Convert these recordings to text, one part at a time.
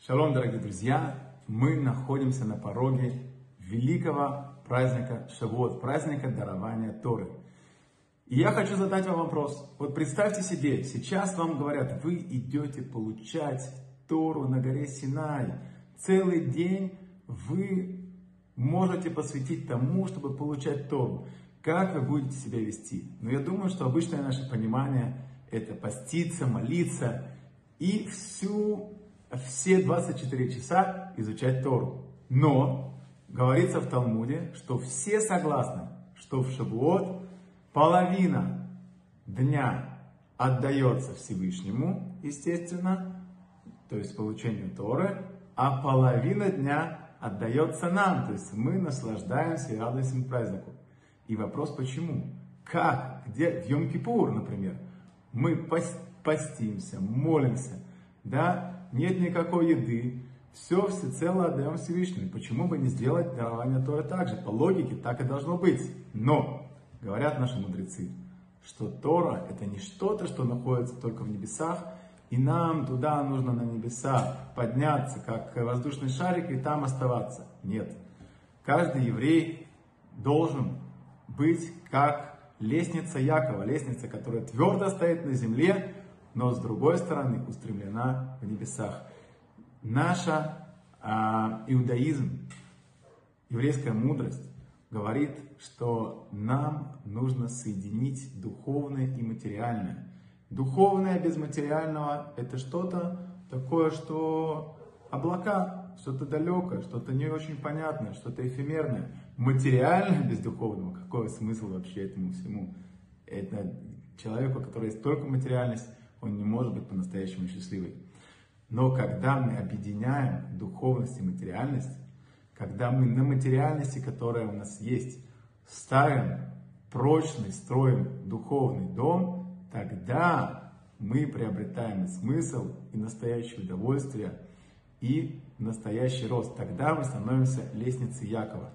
Шалом, дорогие друзья! Мы находимся на пороге великого праздника Шавуот, праздника дарования Торы. И я хочу задать вам вопрос. Вот представьте себе, сейчас вам говорят, вы идете получать Тору на горе Синай. Целый день вы можете посвятить тому, чтобы получать Тору. Как вы будете себя вести? Но я думаю, что обычное наше понимание это поститься, молиться и всю, все 24 часа изучать Тору. Но говорится в Талмуде, что все согласны, что в Шабуот половина дня отдается Всевышнему, естественно, то есть получению Торы, а половина дня отдается нам, то есть мы наслаждаемся и радуемся празднику. И вопрос почему? Как? Где? В Йом-Кипур, например. Мы постимся, молимся, да, нет никакой еды, все всецело отдаем Всевышнему. Почему бы не сделать дарование Торы так же? По логике так и должно быть. Но, говорят наши мудрецы, что Тора это не что-то, что находится только в небесах, и нам туда нужно на небеса подняться, как воздушный шарик, и там оставаться. Нет. Каждый еврей должен быть как лестница Якова, лестница, которая твердо стоит на земле, но с другой стороны устремлена в небесах. Наша а, иудаизм, еврейская мудрость говорит, что нам нужно соединить духовное и материальное. Духовное без материального это что-то такое, что облака, что-то далекое, что-то не очень понятное, что-то эфемерное. Материальное без духовного, какой смысл вообще этому всему? Это человеку, у которого есть только материальность, он не может быть по-настоящему счастливый. Но когда мы объединяем духовность и материальность, когда мы на материальности, которая у нас есть, ставим прочный, строим духовный дом, тогда мы приобретаем смысл и настоящее удовольствие, и настоящий рост. Тогда мы становимся лестницей Якова.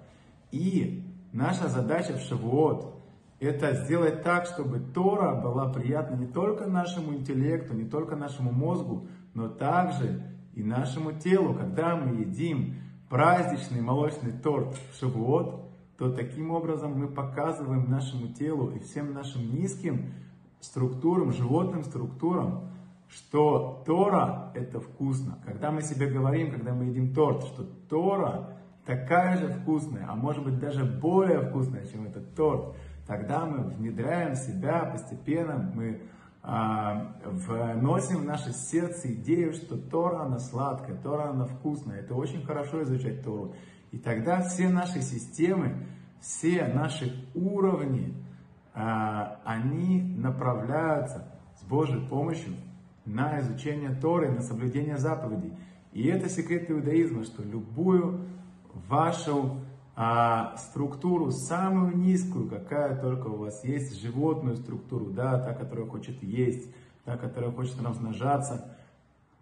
И наша задача в Шавуот – это сделать так, чтобы Тора была приятна не только нашему интеллекту, не только нашему мозгу, но также и нашему телу. Когда мы едим праздничный молочный торт в Шавуот, то таким образом мы показываем нашему телу и всем нашим низким структурам, животным структурам, что Тора это вкусно. Когда мы себе говорим, когда мы едим торт, что Тора такая же вкусная, а может быть даже более вкусная, чем этот торт, тогда мы внедряем себя постепенно, мы а, вносим в наше сердце идею, что Тора, она сладкая, Тора, она вкусная. Это очень хорошо изучать Тору. И тогда все наши системы, все наши уровни, а, они направляются с Божьей помощью на изучение Торы, на соблюдение заповедей. И это секрет иудаизма, что любую вашу а, структуру, самую низкую, какая только у вас есть, животную структуру, да, та, которая хочет есть, та, которая хочет размножаться,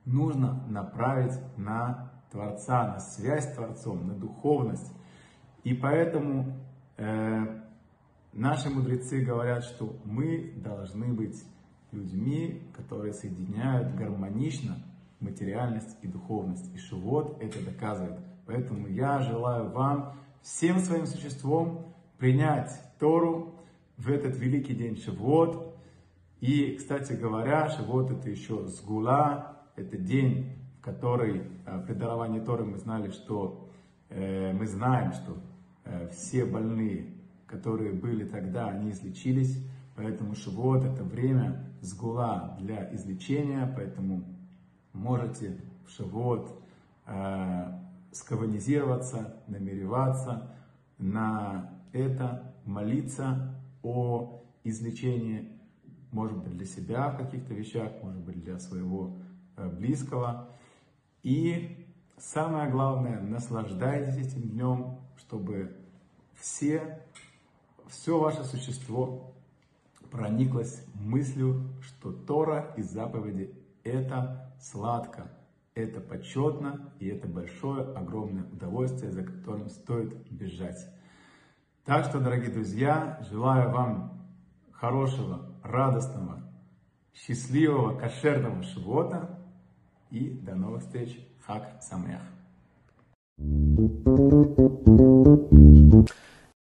нужно направить на Творца, на связь с Творцом, на духовность. И поэтому э, наши мудрецы говорят, что мы должны быть людьми, которые соединяют гармонично материальность и духовность. И Шивот это доказывает. Поэтому я желаю вам всем своим существом принять Тору в этот великий день Шивот. И, кстати говоря, Шивот это еще сгула, это день, в который э, при даровании Торы мы знали, что э, мы знаем, что э, все больные, которые были тогда, они излечились. Поэтому Шивот это время сгула для излечения, поэтому можете в Шивот э, скованизироваться, намереваться на это, молиться о излечении, может быть, для себя в каких-то вещах, может быть, для своего э, близкого. И самое главное, наслаждайтесь этим днем, чтобы все, все ваше существо прониклось мыслью, что Тора и заповеди – это сладко, это почетно и это большое, огромное удовольствие, за которым стоит бежать. Так что, дорогие друзья, желаю вам хорошего, радостного счастливого кошерного Шивота и до новых встреч. Хак Самех.